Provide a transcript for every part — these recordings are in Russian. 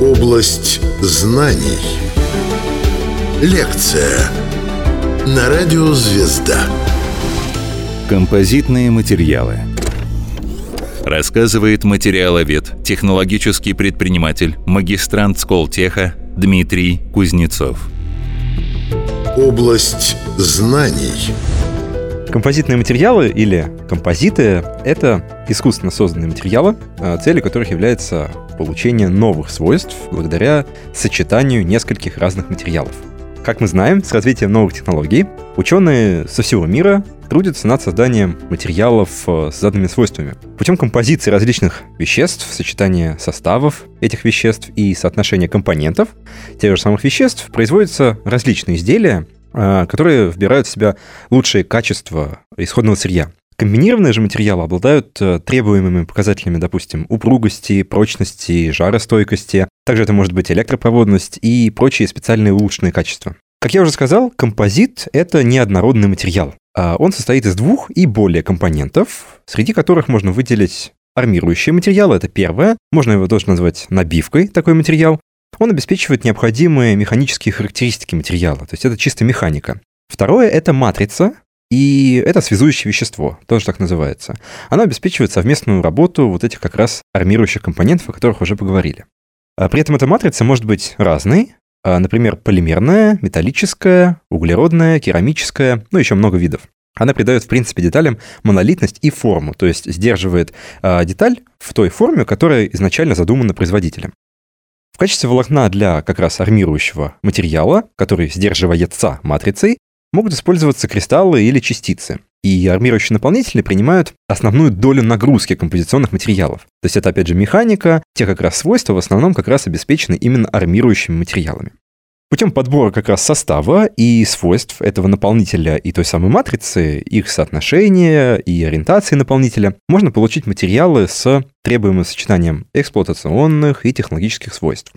Область знаний. Лекция на радио «Звезда». Композитные материалы. Рассказывает материаловед, технологический предприниматель, магистрант Сколтеха Дмитрий Кузнецов. Область знаний. Композитные материалы или композиты — это искусственно созданные материалы, а, целью которых является получение новых свойств благодаря сочетанию нескольких разных материалов. Как мы знаем, с развитием новых технологий ученые со всего мира трудятся над созданием материалов э, с заданными свойствами. Путем композиции различных веществ, сочетания составов этих веществ и соотношения компонентов тех же самых веществ производятся различные изделия, э, которые вбирают в себя лучшие качества исходного сырья. Комбинированные же материалы обладают э, требуемыми показателями, допустим, упругости, прочности, жаростойкости. Также это может быть электропроводность и прочие специальные улучшенные качества. Как я уже сказал, композит — это неоднородный материал. А он состоит из двух и более компонентов, среди которых можно выделить армирующие материалы, это первое. Можно его тоже назвать набивкой, такой материал. Он обеспечивает необходимые механические характеристики материала, то есть это чисто механика. Второе — это матрица, и это связующее вещество, тоже так называется. Оно обеспечивает совместную работу вот этих как раз армирующих компонентов, о которых уже поговорили. А при этом эта матрица может быть разной, а, например, полимерная, металлическая, углеродная, керамическая, ну еще много видов. Она придает, в принципе, деталям монолитность и форму, то есть сдерживает э, деталь в той форме, которая изначально задумана производителем. В качестве волокна для как раз армирующего материала, который сдерживается матрицей, могут использоваться кристаллы или частицы. И армирующие наполнители принимают основную долю нагрузки композиционных материалов. То есть это, опять же, механика, те как раз свойства в основном как раз обеспечены именно армирующими материалами. Путем подбора как раз состава и свойств этого наполнителя и той самой матрицы, их соотношения и ориентации наполнителя, можно получить материалы с требуемым сочетанием эксплуатационных и технологических свойств.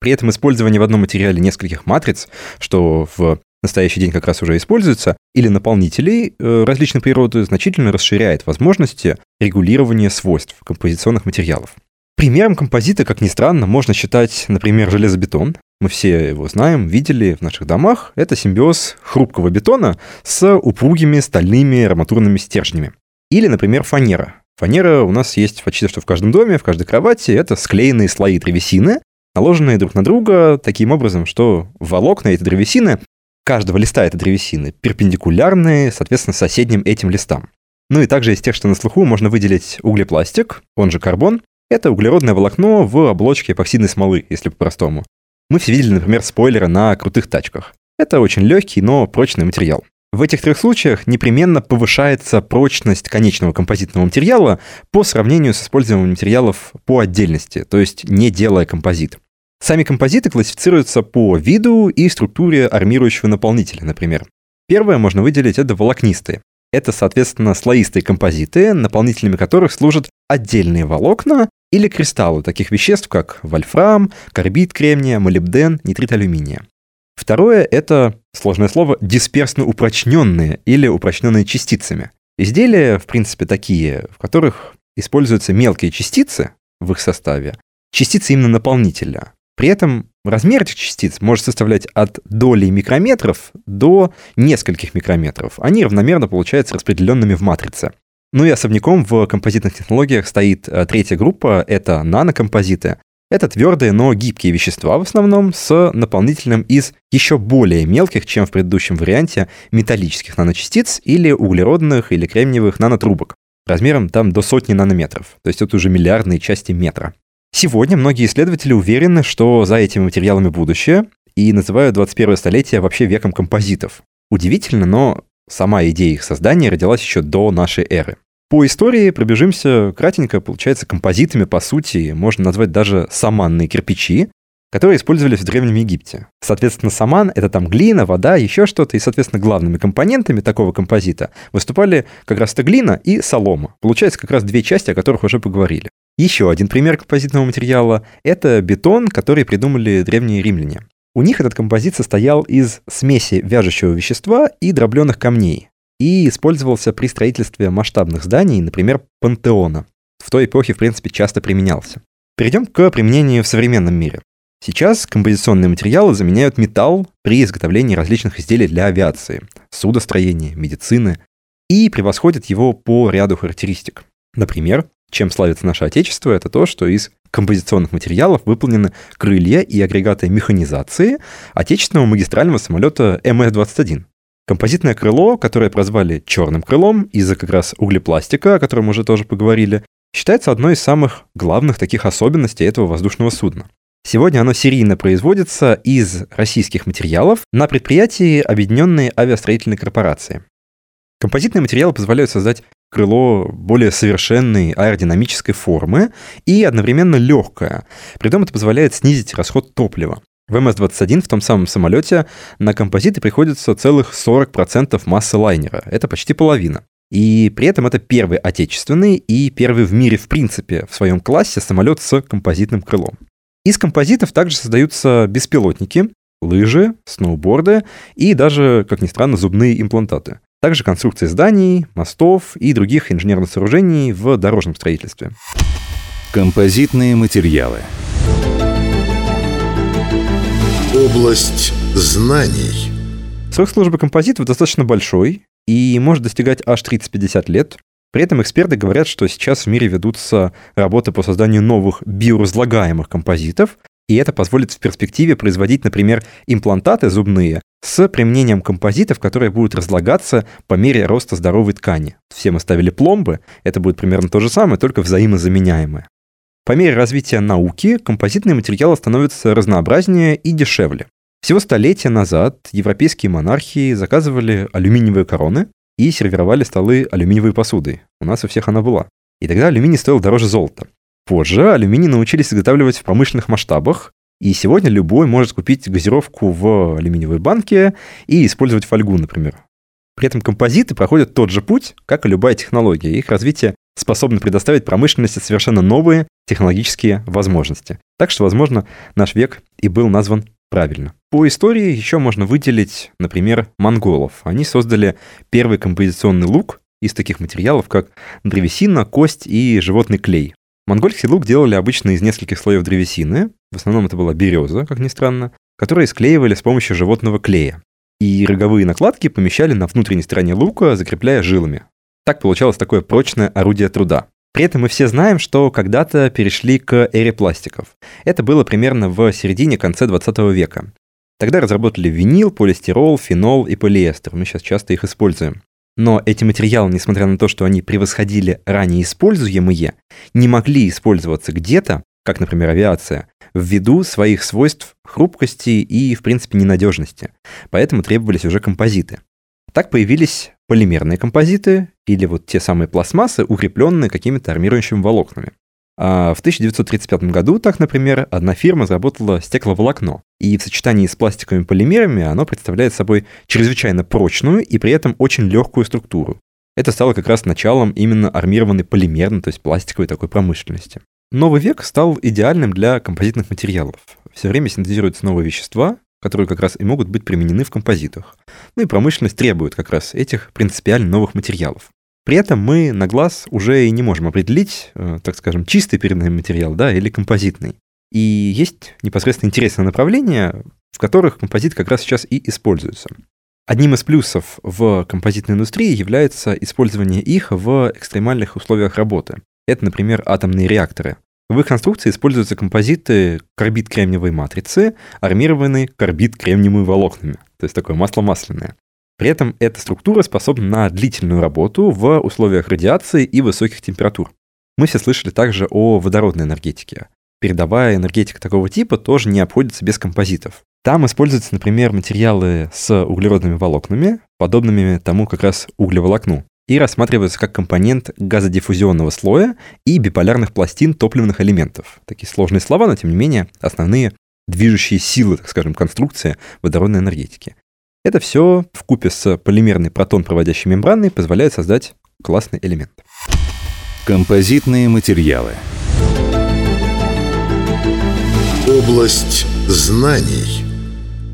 При этом использование в одном материале нескольких матриц, что в настоящий день как раз уже используется, или наполнителей э, различной природы значительно расширяет возможности регулирования свойств композиционных материалов. Примером композита, как ни странно, можно считать, например, железобетон. Мы все его знаем, видели в наших домах. Это симбиоз хрупкого бетона с упругими стальными арматурными стержнями. Или, например, фанера. Фанера у нас есть почти что в каждом доме, в каждой кровати. Это склеенные слои древесины, наложенные друг на друга таким образом, что волокна этой древесины каждого листа этой древесины перпендикулярные, соответственно, соседним этим листам. Ну и также из тех, что на слуху, можно выделить углепластик, он же карбон. Это углеродное волокно в оболочке эпоксидной смолы, если по-простому. Мы все видели, например, спойлеры на крутых тачках. Это очень легкий, но прочный материал. В этих трех случаях непременно повышается прочность конечного композитного материала по сравнению с использованием материалов по отдельности, то есть не делая композит. Сами композиты классифицируются по виду и структуре армирующего наполнителя, например. Первое можно выделить – это волокнистые. Это, соответственно, слоистые композиты, наполнителями которых служат отдельные волокна или кристаллы таких веществ, как вольфрам, карбид кремния, молибден, нитрит алюминия. Второе – это, сложное слово, дисперсно упрочненные или упрочненные частицами. Изделия, в принципе, такие, в которых используются мелкие частицы в их составе, частицы именно наполнителя, при этом размер этих частиц может составлять от доли микрометров до нескольких микрометров. Они равномерно получаются распределенными в матрице. Ну и особняком в композитных технологиях стоит э, третья группа, это нанокомпозиты. Это твердые, но гибкие вещества в основном с наполнителем из еще более мелких, чем в предыдущем варианте, металлических наночастиц или углеродных или кремниевых нанотрубок размером там до сотни нанометров. То есть это уже миллиардные части метра. Сегодня многие исследователи уверены, что за этими материалами будущее, и называют 21 столетие вообще веком композитов. Удивительно, но сама идея их создания родилась еще до нашей эры. По истории пробежимся кратенько, получается, композитами, по сути, можно назвать даже саманные кирпичи, которые использовались в Древнем Египте. Соответственно, саман — это там глина, вода, еще что-то, и, соответственно, главными компонентами такого композита выступали как раз-то глина и солома. Получается как раз две части, о которых уже поговорили. Еще один пример композитного материала – это бетон, который придумали древние римляне. У них этот композит состоял из смеси вяжущего вещества и дробленых камней и использовался при строительстве масштабных зданий, например, пантеона. в той эпохе, в принципе, часто применялся. Перейдем к применению в современном мире. Сейчас композиционные материалы заменяют металл при изготовлении различных изделий для авиации, судостроения, медицины и превосходят его по ряду характеристик. Например, чем славится наше Отечество, это то, что из композиционных материалов выполнены крылья и агрегаты механизации отечественного магистрального самолета МС-21. Композитное крыло, которое прозвали черным крылом из-за как раз углепластика, о котором мы уже тоже поговорили, считается одной из самых главных таких особенностей этого воздушного судна. Сегодня оно серийно производится из российских материалов на предприятии Объединенной авиастроительной корпорации. Композитные материалы позволяют создать крыло более совершенной аэродинамической формы и одновременно легкое. При этом это позволяет снизить расход топлива. В МС-21 в том самом самолете на композиты приходится целых 40% массы лайнера. Это почти половина. И при этом это первый отечественный и первый в мире в принципе в своем классе самолет с композитным крылом. Из композитов также создаются беспилотники, лыжи, сноуборды и даже, как ни странно, зубные имплантаты. Также конструкции зданий, мостов и других инженерных сооружений в дорожном строительстве. Композитные материалы. Область знаний. Срок службы композитов достаточно большой и может достигать аж 30-50 лет. При этом эксперты говорят, что сейчас в мире ведутся работы по созданию новых биоразлагаемых композитов, и это позволит в перспективе производить, например, имплантаты зубные с применением композитов, которые будут разлагаться по мере роста здоровой ткани. Все мы ставили пломбы, это будет примерно то же самое, только взаимозаменяемое. По мере развития науки композитные материалы становятся разнообразнее и дешевле. Всего столетия назад европейские монархии заказывали алюминиевые короны и сервировали столы алюминиевой посудой. У нас у всех она была. И тогда алюминий стоил дороже золота. Позже алюминий научились изготавливать в промышленных масштабах, и сегодня любой может купить газировку в алюминиевой банке и использовать фольгу, например. При этом композиты проходят тот же путь, как и любая технология. Их развитие способно предоставить промышленности совершенно новые технологические возможности. Так что, возможно, наш век и был назван правильно. По истории еще можно выделить, например, монголов. Они создали первый композиционный лук из таких материалов, как древесина, кость и животный клей. Монгольский лук делали обычно из нескольких слоев древесины, в основном это была береза, как ни странно, которые склеивали с помощью животного клея. И роговые накладки помещали на внутренней стороне лука, закрепляя жилами. Так получалось такое прочное орудие труда. При этом мы все знаем, что когда-то перешли к эре пластиков. Это было примерно в середине-конце 20 века. Тогда разработали винил, полистирол, фенол и полиэстер. Мы сейчас часто их используем. Но эти материалы, несмотря на то, что они превосходили ранее используемые, не могли использоваться где-то, как, например, авиация, ввиду своих свойств хрупкости и, в принципе, ненадежности. Поэтому требовались уже композиты. Так появились полимерные композиты или вот те самые пластмассы, укрепленные какими-то армирующими волокнами. А в 1935 году, так, например, одна фирма разработала стекловолокно, и в сочетании с пластиковыми полимерами оно представляет собой чрезвычайно прочную и при этом очень легкую структуру. Это стало как раз началом именно армированной полимерной, то есть пластиковой такой промышленности. Новый век стал идеальным для композитных материалов. Все время синтезируются новые вещества, которые как раз и могут быть применены в композитах. Ну и промышленность требует как раз этих принципиально новых материалов. При этом мы на глаз уже и не можем определить, э, так скажем, чистый передний материал, да, или композитный. И есть непосредственно интересные направления, в которых композит как раз сейчас и используется. Одним из плюсов в композитной индустрии является использование их в экстремальных условиях работы. Это, например, атомные реакторы. В их конструкции используются композиты карбид-кремниевой матрицы, армированные карбид-кремниевыми волокнами, то есть такое масло масляное. При этом эта структура способна на длительную работу в условиях радиации и высоких температур. Мы все слышали также о водородной энергетике. Передовая энергетика такого типа тоже не обходится без композитов. Там используются, например, материалы с углеродными волокнами, подобными тому как раз углеволокну, и рассматриваются как компонент газодиффузионного слоя и биполярных пластин топливных элементов. Такие сложные слова, но тем не менее основные движущие силы, так скажем, конструкции водородной энергетики. Это все в купе с полимерной протон-проводящей мембраной позволяет создать классный элемент. Композитные материалы. Область знаний.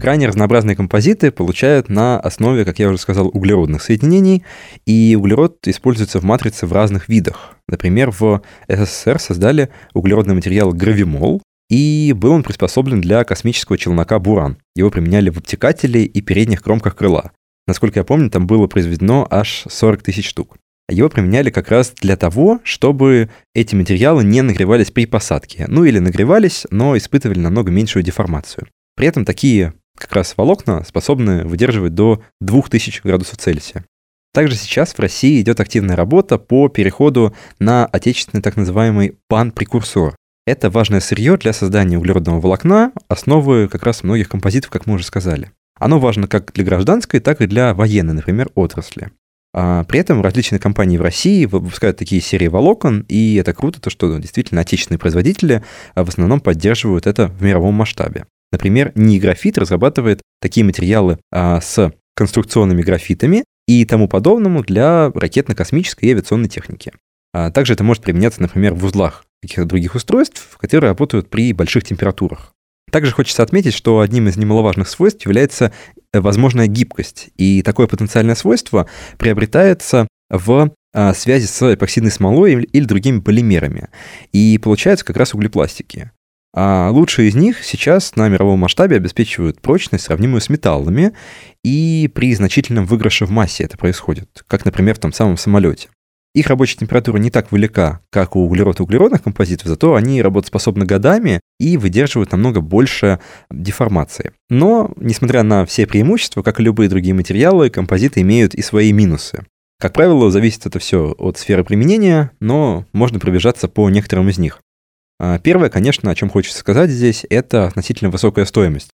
Крайне разнообразные композиты получают на основе, как я уже сказал, углеродных соединений, и углерод используется в матрице в разных видах. Например, в СССР создали углеродный материал гравимол, и был он приспособлен для космического челнока «Буран». Его применяли в обтекателе и передних кромках крыла. Насколько я помню, там было произведено аж 40 тысяч штук. Его применяли как раз для того, чтобы эти материалы не нагревались при посадке. Ну или нагревались, но испытывали намного меньшую деформацию. При этом такие как раз волокна способны выдерживать до 2000 градусов Цельсия. Также сейчас в России идет активная работа по переходу на отечественный так называемый пан-прекурсор. Это важное сырье для создания углеродного волокна, основы как раз многих композитов, как мы уже сказали. Оно важно как для гражданской, так и для военной, например, отрасли. А при этом различные компании в России выпускают такие серии волокон, и это круто, то, что действительно отечественные производители а, в основном поддерживают это в мировом масштабе. Например, Ниграфит разрабатывает такие материалы а, с конструкционными графитами и тому подобному для ракетно-космической и авиационной техники. А также это может применяться, например, в узлах каких-то других устройств, которые работают при больших температурах. Также хочется отметить, что одним из немаловажных свойств является э, возможная гибкость. И такое потенциальное свойство приобретается в а, связи с эпоксидной смолой или другими полимерами. И получаются как раз углепластики. А лучшие из них сейчас на мировом масштабе обеспечивают прочность, сравнимую с металлами, и при значительном выигрыше в массе это происходит, как, например, в том самом самолете. Их рабочая температура не так велика, как у углерод-углеродных композитов, зато они работоспособны годами и выдерживают намного больше деформации. Но, несмотря на все преимущества, как и любые другие материалы, композиты имеют и свои минусы. Как правило, зависит это все от сферы применения, но можно пробежаться по некоторым из них. А, первое, конечно, о чем хочется сказать здесь, это относительно высокая стоимость.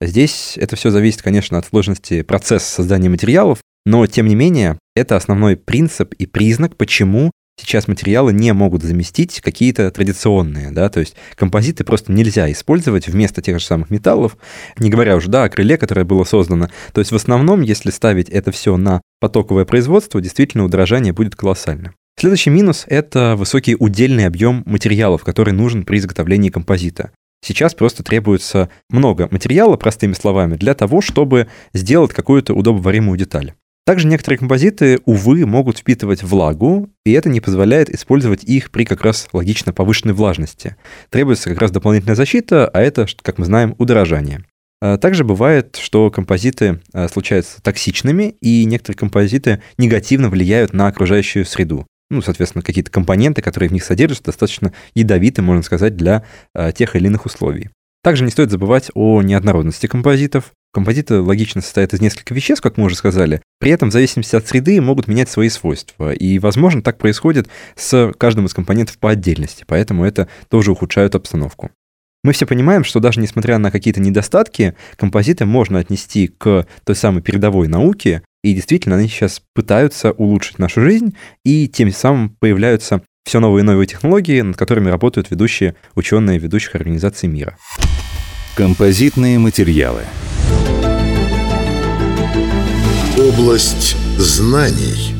Здесь это все зависит, конечно, от сложности процесса создания материалов, но, тем не менее, это основной принцип и признак, почему сейчас материалы не могут заместить какие-то традиционные, да, то есть композиты просто нельзя использовать вместо тех же самых металлов, не говоря уже, да, о крыле, которое было создано. То есть в основном, если ставить это все на потоковое производство, действительно удорожание будет колоссальным. Следующий минус – это высокий удельный объем материалов, который нужен при изготовлении композита. Сейчас просто требуется много материала, простыми словами, для того, чтобы сделать какую-то удобоваримую деталь. Также некоторые композиты, увы, могут впитывать влагу, и это не позволяет использовать их при как раз логично повышенной влажности. Требуется как раз дополнительная защита, а это, как мы знаем, удорожание. А также бывает, что композиты а, случаются токсичными, и некоторые композиты негативно влияют на окружающую среду ну, соответственно, какие-то компоненты, которые в них содержатся, достаточно ядовиты, можно сказать, для э, тех или иных условий. Также не стоит забывать о неоднородности композитов. Композиты логично состоят из нескольких веществ, как мы уже сказали. При этом в зависимости от среды могут менять свои свойства. И, возможно, так происходит с каждым из компонентов по отдельности, поэтому это тоже ухудшает обстановку. Мы все понимаем, что даже несмотря на какие-то недостатки, композиты можно отнести к той самой передовой науке, и действительно они сейчас пытаются улучшить нашу жизнь, и тем самым появляются все новые и новые технологии, над которыми работают ведущие ученые ведущих организаций мира. Композитные материалы. Область знаний.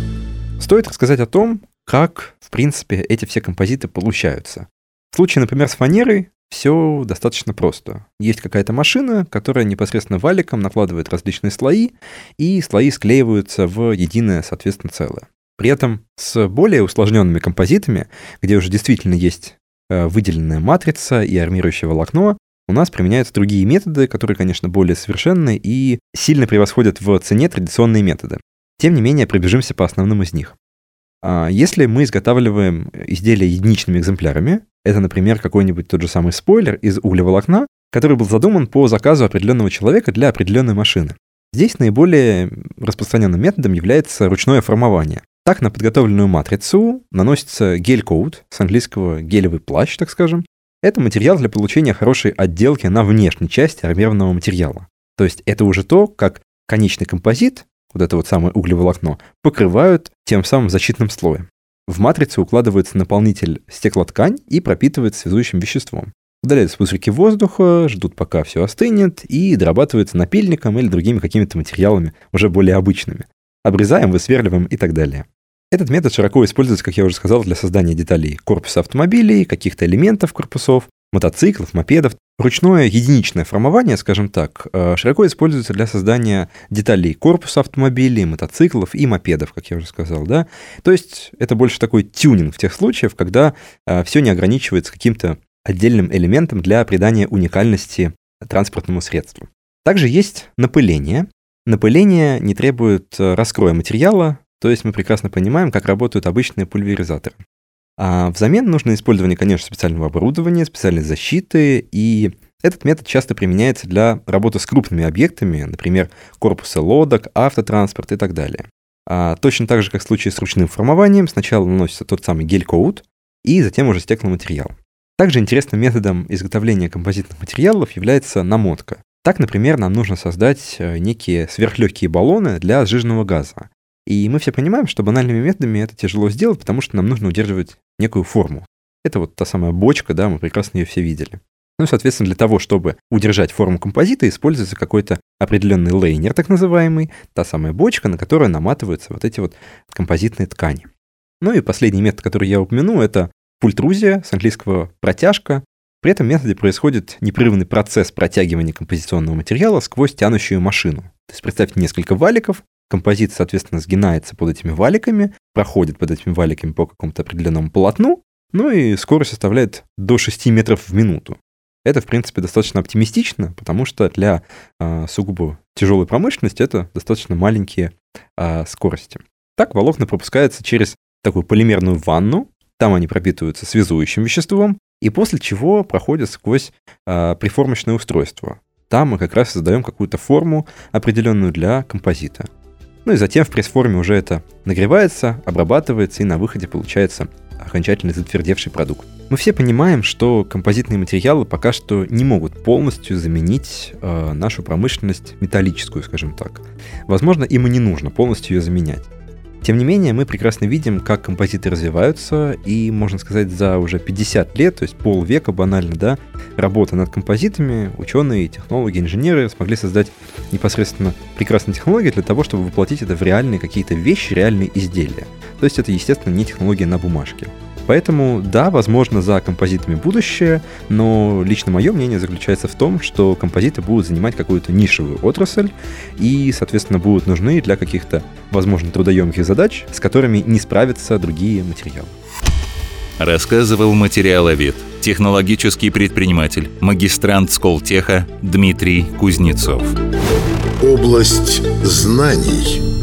Стоит рассказать о том, как, в принципе, эти все композиты получаются. В случае, например, с фанерой все достаточно просто. Есть какая-то машина, которая непосредственно валиком накладывает различные слои, и слои склеиваются в единое, соответственно, целое. При этом с более усложненными композитами, где уже действительно есть э, выделенная матрица и армирующее волокно, у нас применяются другие методы, которые, конечно, более совершенны и сильно превосходят в цене традиционные методы. Тем не менее, пробежимся по основным из них. А если мы изготавливаем изделия единичными экземплярами, это, например, какой-нибудь тот же самый спойлер из углеволокна, который был задуман по заказу определенного человека для определенной машины. Здесь наиболее распространенным методом является ручное формование. Так, на подготовленную матрицу наносится гель-коут, с английского гелевый плащ, так скажем. Это материал для получения хорошей отделки на внешней части армированного материала. То есть это уже то, как конечный композит, вот это вот самое углеволокно, покрывают тем самым защитным слоем. В матрицу укладывается наполнитель стеклоткань и пропитывается связующим веществом. Удаляются пузырьки воздуха, ждут пока все остынет и дорабатывается напильником или другими какими-то материалами, уже более обычными. Обрезаем, высверливаем и так далее. Этот метод широко используется, как я уже сказал, для создания деталей корпуса автомобилей, каких-то элементов корпусов, мотоциклов, мопедов. Ручное единичное формование, скажем так, э, широко используется для создания деталей корпуса автомобилей, мотоциклов и мопедов, как я уже сказал, да. То есть это больше такой тюнинг в тех случаях, когда э, все не ограничивается каким-то отдельным элементом для придания уникальности транспортному средству. Также есть напыление. Напыление не требует э, раскроя материала, то есть мы прекрасно понимаем, как работают обычные пульверизаторы. А взамен нужно использование, конечно, специального оборудования, специальной защиты, и этот метод часто применяется для работы с крупными объектами, например, корпусы лодок, автотранспорт и так далее. А точно так же, как в случае с ручным формованием, сначала наносится тот самый гель-коут, и затем уже стекломатериал. Также интересным методом изготовления композитных материалов является намотка. Так, например, нам нужно создать э, некие сверхлегкие баллоны для сжиженного газа. И мы все понимаем, что банальными методами это тяжело сделать, потому что нам нужно удерживать некую форму. Это вот та самая бочка, да, мы прекрасно ее все видели. Ну, соответственно, для того, чтобы удержать форму композита, используется какой-то определенный лейнер, так называемый, та самая бочка, на которую наматываются вот эти вот композитные ткани. Ну и последний метод, который я упомяну, это пультрузия, с английского протяжка. При этом методе происходит непрерывный процесс протягивания композиционного материала сквозь тянущую машину. То есть представьте несколько валиков, композит, соответственно, сгинается под этими валиками, проходит под этими валиками по какому-то определенному полотну, ну и скорость составляет до 6 метров в минуту. Это, в принципе, достаточно оптимистично, потому что для э, сугубо тяжелой промышленности это достаточно маленькие э, скорости. Так волокна пропускаются через такую полимерную ванну, там они пропитываются связующим веществом, и после чего проходят сквозь э, приформочное устройство. Там мы как раз создаем какую-то форму определенную для композита. Ну и затем в пресс-форме уже это нагревается, обрабатывается, и на выходе получается окончательно затвердевший продукт. Мы все понимаем, что композитные материалы пока что не могут полностью заменить э, нашу промышленность металлическую, скажем так. Возможно, им и не нужно полностью ее заменять. Тем не менее, мы прекрасно видим, как композиты развиваются, и, можно сказать, за уже 50 лет, то есть полвека банально, да, работы над композитами, ученые, технологи, инженеры смогли создать непосредственно прекрасные технологии для того, чтобы воплотить это в реальные какие-то вещи, реальные изделия. То есть это, естественно, не технология на бумажке. Поэтому, да, возможно, за композитами будущее, но лично мое мнение заключается в том, что композиты будут занимать какую-то нишевую отрасль и, соответственно, будут нужны для каких-то, возможно, трудоемких задач, с которыми не справятся другие материалы. Рассказывал материаловед, технологический предприниматель, магистрант Сколтеха Дмитрий Кузнецов. Область знаний –